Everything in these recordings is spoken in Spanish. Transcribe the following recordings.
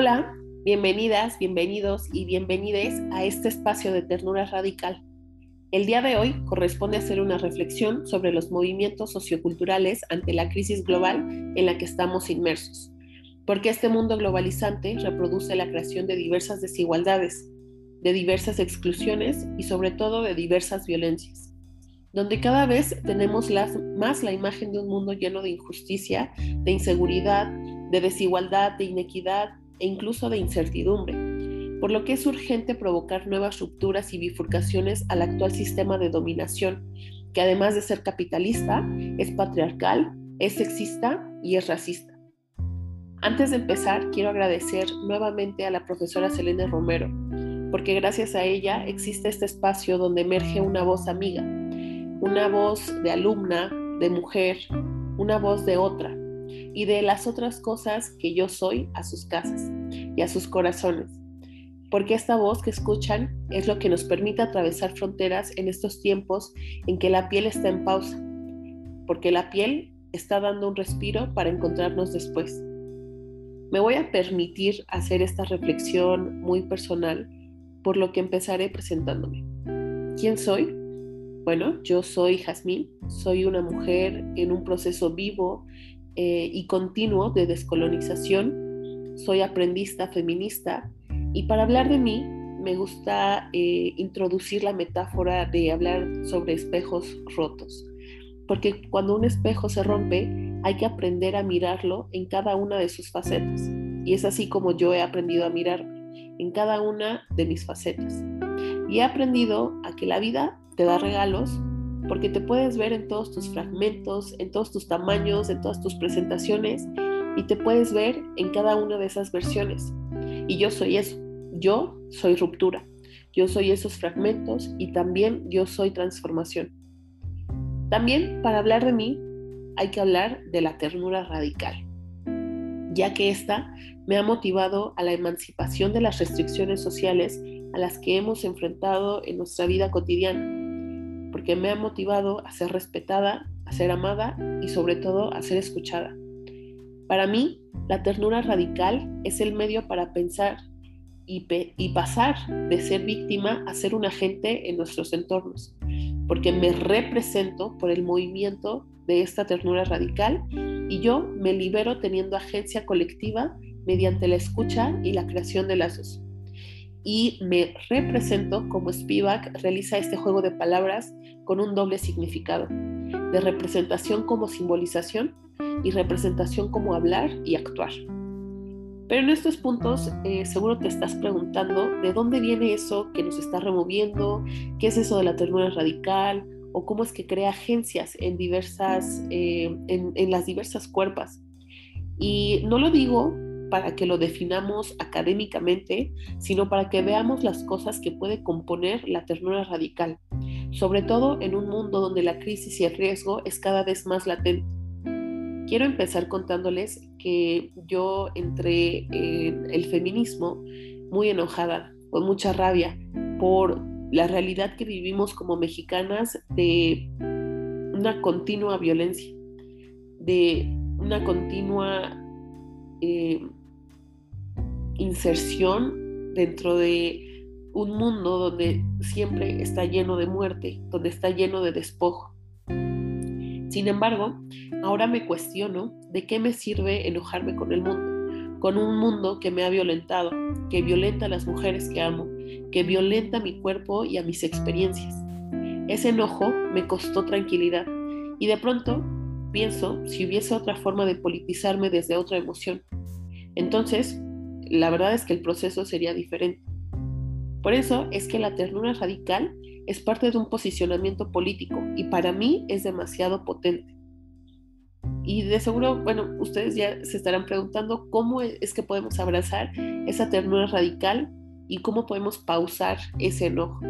Hola, bienvenidas, bienvenidos y bienvenides a este espacio de ternura radical. El día de hoy corresponde hacer una reflexión sobre los movimientos socioculturales ante la crisis global en la que estamos inmersos, porque este mundo globalizante reproduce la creación de diversas desigualdades, de diversas exclusiones y sobre todo de diversas violencias, donde cada vez tenemos más la imagen de un mundo lleno de injusticia, de inseguridad, de desigualdad, de inequidad, e incluso de incertidumbre, por lo que es urgente provocar nuevas rupturas y bifurcaciones al actual sistema de dominación, que además de ser capitalista, es patriarcal, es sexista y es racista. Antes de empezar, quiero agradecer nuevamente a la profesora Selene Romero, porque gracias a ella existe este espacio donde emerge una voz amiga, una voz de alumna, de mujer, una voz de otra, y de las otras cosas que yo soy a sus casas y a sus corazones. Porque esta voz que escuchan es lo que nos permite atravesar fronteras en estos tiempos en que la piel está en pausa. Porque la piel está dando un respiro para encontrarnos después. Me voy a permitir hacer esta reflexión muy personal, por lo que empezaré presentándome. ¿Quién soy? Bueno, yo soy Jazmín, soy una mujer en un proceso vivo eh, y continuo de descolonización. Soy aprendista feminista y para hablar de mí me gusta eh, introducir la metáfora de hablar sobre espejos rotos, porque cuando un espejo se rompe hay que aprender a mirarlo en cada una de sus facetas. Y es así como yo he aprendido a mirarme en cada una de mis facetas. Y he aprendido a que la vida te da regalos porque te puedes ver en todos tus fragmentos, en todos tus tamaños, en todas tus presentaciones y te puedes ver en cada una de esas versiones. Y yo soy eso, yo soy ruptura, yo soy esos fragmentos y también yo soy transformación. También para hablar de mí hay que hablar de la ternura radical, ya que esta me ha motivado a la emancipación de las restricciones sociales a las que hemos enfrentado en nuestra vida cotidiana porque me ha motivado a ser respetada, a ser amada y sobre todo a ser escuchada. Para mí, la ternura radical es el medio para pensar y, pasar de ser víctima a ser un agente en nuestros entornos, porque me represento por el movimiento de esta ternura radical y yo me libero teniendo agencia colectiva mediante la escucha y la creación de lazos y me represento como Spivak realiza este juego de palabras con un doble significado, de representación como simbolización y representación como hablar y actuar. Pero en estos puntos eh, seguro te estás preguntando de dónde viene eso que nos está removiendo, qué es eso de la ternura radical o cómo es que crea agencias en, diversas, eh, en, las diversas cuerpas. Y no lo digo para que lo definamos académicamente, sino para que veamos las cosas que puede componer la ternura radical, sobre todo en un mundo donde la crisis y el riesgo es cada vez más latente. Quiero empezar contándoles que yo entré en el feminismo muy enojada, con mucha rabia, por la realidad que vivimos como mexicanas de una continua violencia, de una continua eh, inserción dentro de un mundo donde siempre está lleno de muerte, donde está lleno de despojo. Sin embargo, ahora me cuestiono de qué me sirve enojarme con el mundo, con un mundo que me ha violentado, que violenta a las mujeres que amo, que violenta mi cuerpo y a mis experiencias. Ese enojo me costó tranquilidad y de pronto pienso si hubiese otra forma de politizarme desde otra emoción. Entonces la verdad es que el proceso sería diferente. Por eso es que la ternura radical es parte de un posicionamiento político y para mí es demasiado potente. Y de seguro, bueno, ustedes ya se estarán preguntando cómo es que podemos abrazar esa ternura radical y cómo podemos pausar ese enojo.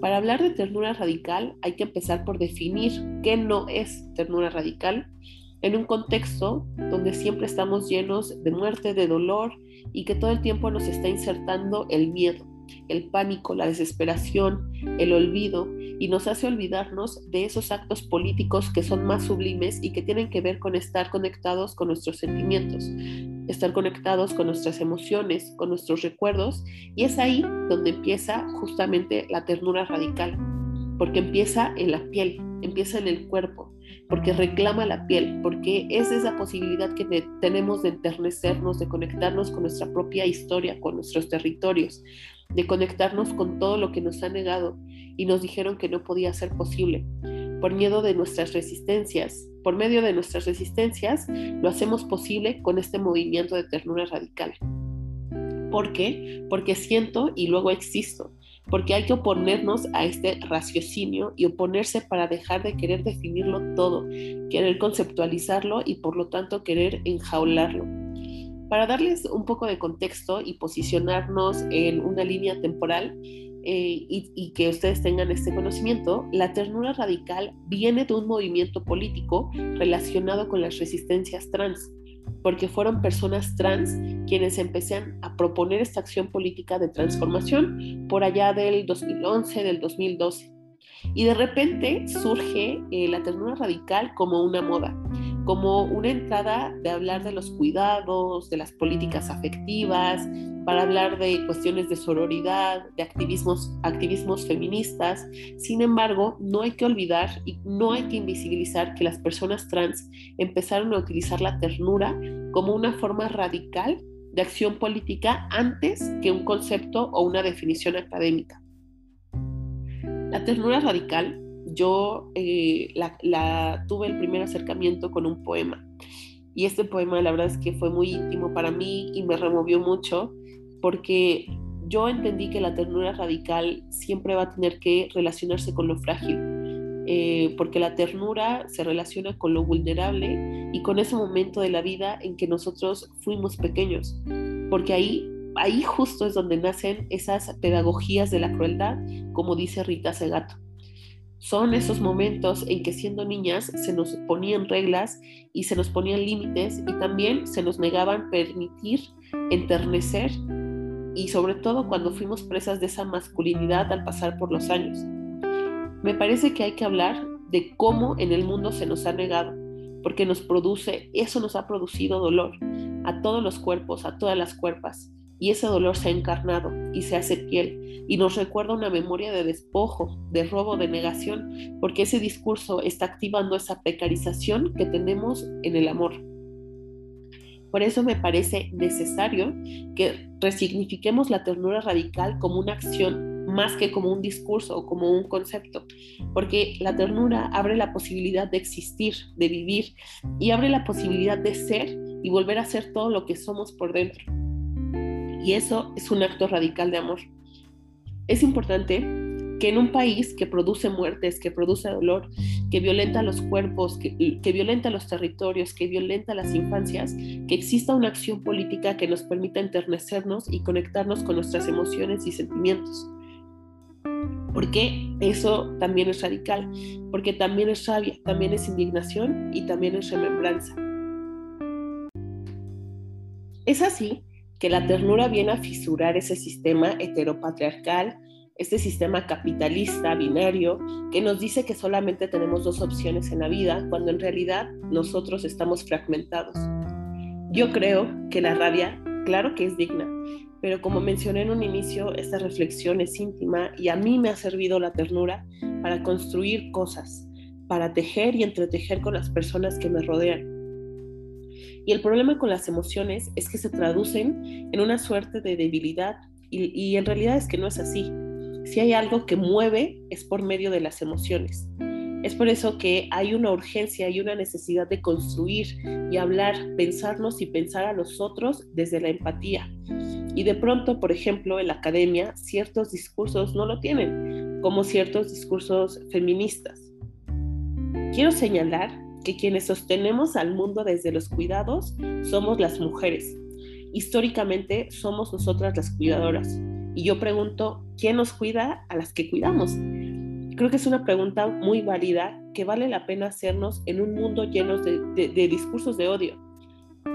Para hablar de ternura radical hay que empezar por definir qué no es ternura radical en un contexto donde siempre estamos llenos de muerte, de dolor y que todo el tiempo nos está insertando el miedo, el pánico, la desesperación, el olvido y nos hace olvidarnos de esos actos políticos que son más sublimes y que tienen que ver con estar conectados con nuestros sentimientos, estar conectados con nuestras emociones, con nuestros recuerdos, y es ahí donde empieza justamente la ternura radical, porque empieza en la piel, empieza en el cuerpo, porque reclama la piel, porque es esa posibilidad que tenemos de enternecernos, de conectarnos con nuestra propia historia, con nuestros territorios, de conectarnos con todo lo que nos ha negado y nos dijeron que no podía ser posible. Por miedo de nuestras resistencias, por medio de nuestras resistencias, lo hacemos posible con este movimiento de ternura radical. ¿Por qué? Porque siento y luego existo porque hay que oponernos a este raciocinio y oponerse para dejar de querer definirlo todo, querer conceptualizarlo y por lo tanto querer enjaularlo. Para darles un poco de contexto y posicionarnos en una línea temporal eh, y, y que ustedes tengan este conocimiento, la ternura radical viene de un movimiento político relacionado con las resistencias trans porque fueron personas trans quienes empezaron a proponer esta acción política de transformación por allá del 2011, del 2012. Y de repente surge eh, la ternura radical como una moda, como una entrada de hablar de los cuidados, de las políticas afectivas, para hablar de cuestiones de sororidad, de activismos, activismos feministas. Sin embargo, no hay que olvidar y no hay que invisibilizar que las personas trans empezaron a utilizar la ternura como una forma radical de acción política antes que un concepto o una definición académica. La ternura radical, yo eh, la, tuve el primer acercamiento con un poema. Y este poema la verdad es que fue muy íntimo para mí y me removió mucho porque yo entendí que la ternura radical siempre va a tener que relacionarse con lo frágil, eh, porque la ternura se relaciona con lo vulnerable y con ese momento de la vida en que nosotros fuimos pequeños, porque ahí ahí justo es donde nacen esas pedagogías de la crueldad, como dice Rita Segato. Son esos momentos en que siendo niñas se nos ponían reglas y se nos ponían límites y también se nos negaban permitir enternecer. Y sobre todo cuando fuimos presas de esa masculinidad al pasar por los años. Me parece que hay que hablar de cómo en el mundo se nos ha negado, porque nos produce, eso nos ha producido dolor a todos los cuerpos, a todas las cuerpas y ese dolor se ha encarnado y se hace piel y nos recuerda una memoria de despojo, de robo, de negación, porque ese discurso está activando esa precarización que tenemos en el amor. Por eso me parece necesario que resignifiquemos la ternura radical como una acción más que como un discurso o como un concepto, porque la ternura abre la posibilidad de existir, de vivir y abre la posibilidad de ser y volver a ser todo lo que somos por dentro y eso es un acto radical de amor. Es importante que en un país que produce muertes, que produce dolor, que violenta los cuerpos, que, violenta los territorios, que violenta las infancias, que exista una acción política que nos permita enternecernos y conectarnos con nuestras emociones y sentimientos. Porque eso también es radical, porque también es rabia, también es indignación y también es remembranza. Es así que la ternura viene a fisurar ese sistema heteropatriarcal, este sistema capitalista, binario, que nos dice que solamente tenemos dos opciones en la vida, cuando en realidad nosotros estamos fragmentados. Yo creo que la rabia, claro que es digna, pero como mencioné en un inicio, esta reflexión es íntima y a mí me ha servido la ternura para construir cosas, para tejer y entretejer con las personas que me rodean y el problema con las emociones es que se traducen en una suerte de debilidad y, en realidad es que no es así. Si hay algo que mueve es por medio de las emociones. Es por eso que hay una urgencia y una necesidad de construir y hablar, pensarnos y pensar a nosotros desde la empatía. Y de pronto, por ejemplo, en la academia, ciertos discursos no lo tienen, como ciertos discursos feministas. Quiero señalar que quienes sostenemos al mundo desde los cuidados somos las mujeres. Históricamente somos nosotras las cuidadoras. Y yo pregunto, ¿quién nos cuida a las que cuidamos? Creo que es una pregunta muy válida que vale la pena hacernos en un mundo lleno de, discursos de odio.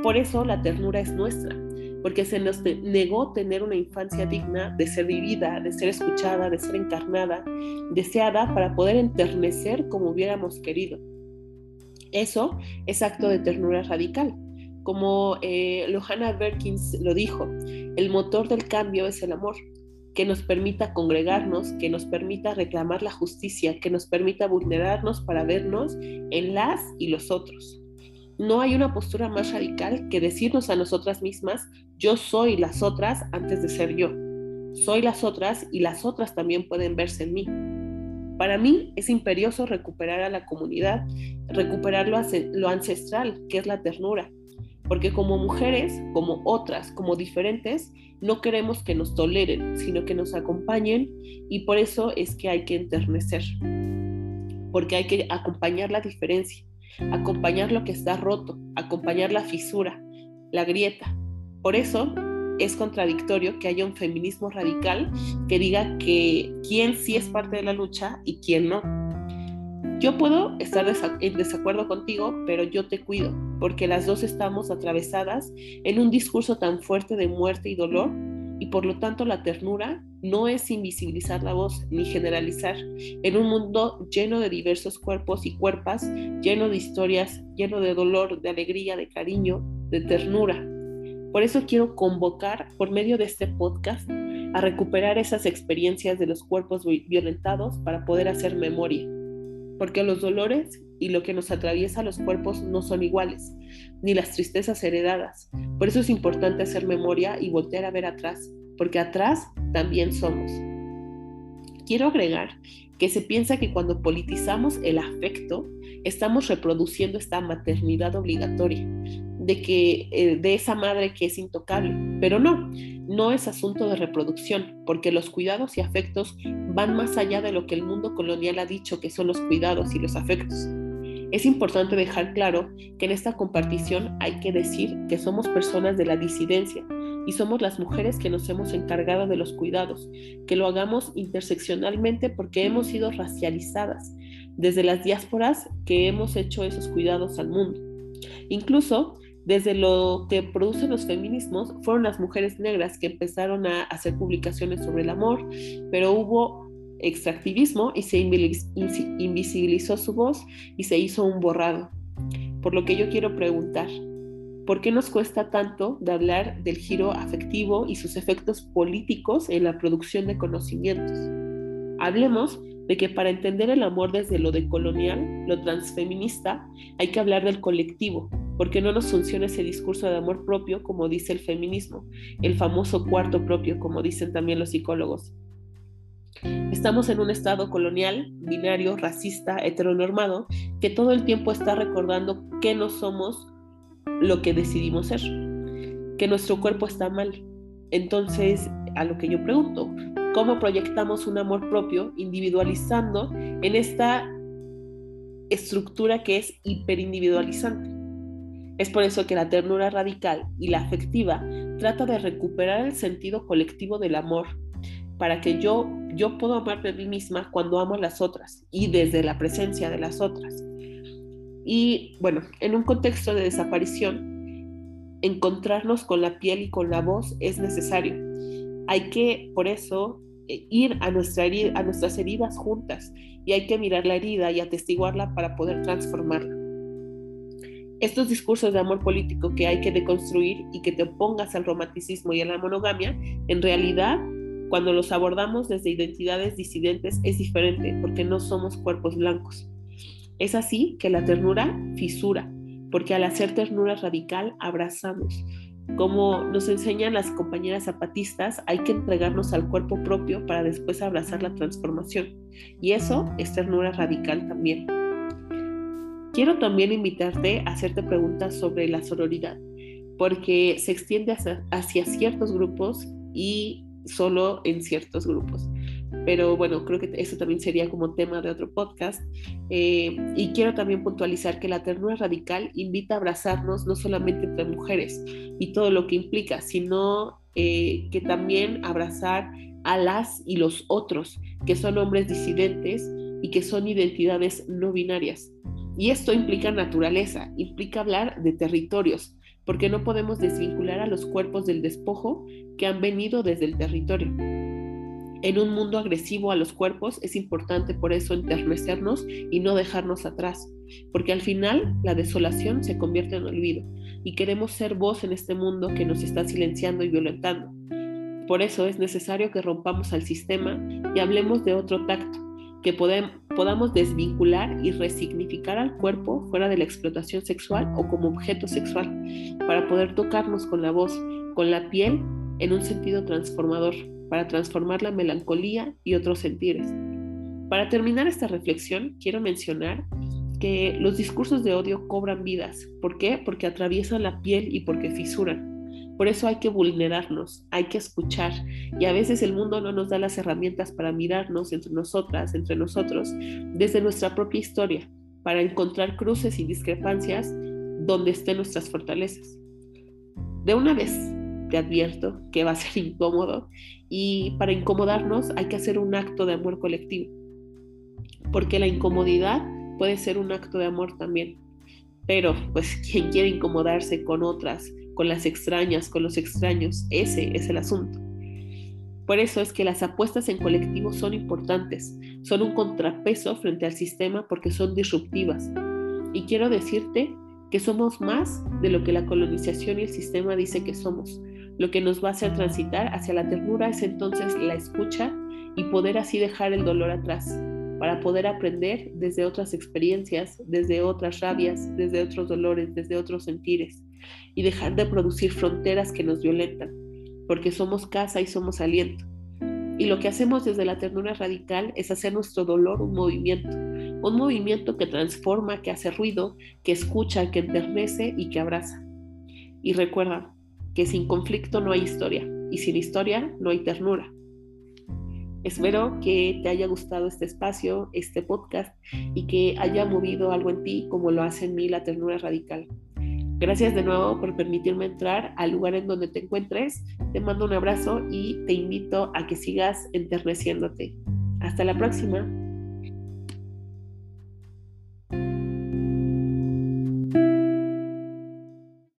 Por eso la ternura es nuestra, porque se nos negó tener una infancia digna de ser vivida, de ser escuchada, de ser encarnada, deseada para poder enternecer como hubiéramos querido. Eso es acto de ternura radical, Como eh, Johanna Berkins lo dijo, el motor del cambio es el amor, que nos permita congregarnos, que nos permita reclamar la justicia, que nos permita vulnerarnos para vernos en las y los otros. No hay una postura más radical que decirnos a nosotras mismas, yo soy las otras antes de ser yo. Soy las otras y las otras también pueden verse en mí. Para mí es imperioso recuperar a la comunidad, recuperar lo, ancestral, que es la ternura, porque como mujeres, como otras, como diferentes, no queremos que nos toleren, sino que nos acompañen y por eso es que hay que enternecer, porque hay que acompañar la diferencia, acompañar lo que está roto, acompañar la fisura, la grieta. Por eso es contradictorio que haya un feminismo radical que diga que quién sí es parte de la lucha y quién no. Yo puedo estar en desacuerdo contigo, pero yo te cuido, porque las dos estamos atravesadas en un discurso tan fuerte de muerte y dolor, y por lo tanto la ternura no es invisibilizar la voz ni generalizar en un mundo lleno de diversos cuerpos y cuerpas, lleno de historias, lleno de dolor, de alegría, de cariño, de ternura. Por eso quiero convocar por medio de este podcast a recuperar esas experiencias de los cuerpos violentados para poder hacer memoria. Porque los dolores y lo que nos atraviesa los cuerpos no son iguales, ni las tristezas heredadas. Por eso es importante hacer memoria y voltear a ver atrás, porque atrás también somos. Quiero agregar que se piensa que cuando politizamos el afecto, estamos reproduciendo esta maternidad obligatoria, de que eh, de esa madre que es intocable, pero no, no es asunto de reproducción, porque los cuidados y afectos van más allá de lo que el mundo colonial ha dicho que son los cuidados y los afectos. Es importante dejar claro que en esta compartición hay que decir que somos personas de la disidencia y somos las mujeres que nos hemos encargado de los cuidados, que lo hagamos interseccionalmente porque hemos sido racializadas desde las diásporas que hemos hecho esos cuidados al mundo. Incluso desde lo que producen los feminismos, fueron las mujeres negras que empezaron a hacer publicaciones sobre el amor, pero hubo extractivismo y se invisibilizó su voz y se hizo un borrado. Por lo que yo quiero preguntar, ¿por qué nos cuesta tanto de hablar del giro afectivo y sus efectos políticos en la producción de conocimientos? Hablemos de que para entender el amor desde lo decolonial, lo transfeminista, hay que hablar del colectivo, porque no nos funciona ese discurso de amor propio como dice el feminismo, el famoso cuarto propio, como dicen también los psicólogos. Estamos en un estado colonial, binario, racista, heteronormado, que todo el tiempo está recordando que no somos lo que decidimos ser, que nuestro cuerpo está mal. Entonces, a lo que yo pregunto, ¿cómo proyectamos un amor propio individualizando en esta estructura que es hiperindividualizante? Es por eso que la ternura radical y la afectiva trata de recuperar el sentido colectivo del amor, para que yo, yo puedo amarme a mí misma cuando amo a las otras y desde la presencia de las otras. Y bueno, en un contexto de desaparición, encontrarnos con la piel y con la voz es necesario. Hay que, por eso, eh, ir a, a nuestras heridas juntas y hay que mirar la herida y atestiguarla para poder transformarla estos discursos de amor político que hay que deconstruir y que te opongas al romanticismo y a la monogamia, en realidad, cuando los abordamos desde identidades disidentes, es diferente porque no somos cuerpos blancos. Es así que la ternura fisura, porque al hacer ternura radical abrazamos. Como nos enseñan las compañeras zapatistas, hay que entregarnos al cuerpo propio para después abrazar la transformación. Y eso es ternura radical también. Quiero también invitarte a hacerte preguntas sobre la sororidad, porque se extiende hacia, ciertos grupos y solo en ciertos grupos. Pero bueno, creo que eso también sería como tema de otro podcast. Eh, y quiero también puntualizar que la ternura radical invita a abrazarnos no solamente entre mujeres y todo lo que implica, sino eh, que también abrazar a las y los otros, que son hombres disidentes y que son identidades no binarias. Y esto implica naturaleza, implica hablar de territorios, porque no podemos desvincular a los cuerpos del despojo que han venido desde el territorio. En un mundo agresivo a los cuerpos es importante por eso enternecernos y no dejarnos atrás, porque al final la desolación se convierte en olvido. y queremos ser voz en este mundo que nos está silenciando y violentando. Por eso es necesario que rompamos al sistema y hablemos de otro tacto, que podamos desvincular y resignificar al cuerpo fuera de la explotación sexual o como objeto sexual, para poder tocarnos con la voz, con la piel, en un sentido transformador, para transformar la melancolía y otros sentires. Para terminar esta reflexión, quiero mencionar que los discursos de odio cobran vidas. ¿Por qué? Porque atraviesan la piel y porque fisuran. Por eso hay que vulnerarnos, hay que escuchar y a veces el mundo no nos da las herramientas para mirarnos entre nosotras, entre nosotros, desde nuestra propia historia, para encontrar cruces y discrepancias donde estén nuestras fortalezas. De una vez te advierto que va a ser incómodo y para incomodarnos hay que hacer un acto de amor colectivo, porque la incomodidad puede ser un acto de amor también. Pero, pues, quien quiere incomodarse con otras, con las extrañas, con los extraños. Ese es el asunto. Por eso es que las apuestas en colectivo son importantes, son un contrapeso frente al sistema porque son disruptivas. Y quiero decirte que somos más de lo que la colonización y el sistema dice que somos. Lo que nos va a hacer transitar hacia la ternura es entonces la escucha y poder así dejar el dolor atrás, para poder aprender desde otras experiencias, desde otras rabias, desde otros dolores, desde otros sentires y dejar de producir fronteras que nos violentan, porque somos casa y somos aliento. Y lo que hacemos desde la ternura radical es hacer nuestro dolor un movimiento, un movimiento que transforma, que hace ruido, que escucha, que enternece y que abraza. Y recuerda que sin conflicto no hay historia y sin historia no hay ternura. Espero que te haya gustado este espacio, este podcast y que haya movido algo en ti como lo hace en mí la ternura radical. Gracias de nuevo por permitirme entrar al lugar en donde te encuentres. Te mando un abrazo y te invito a que sigas enterneciéndote. Hasta la próxima.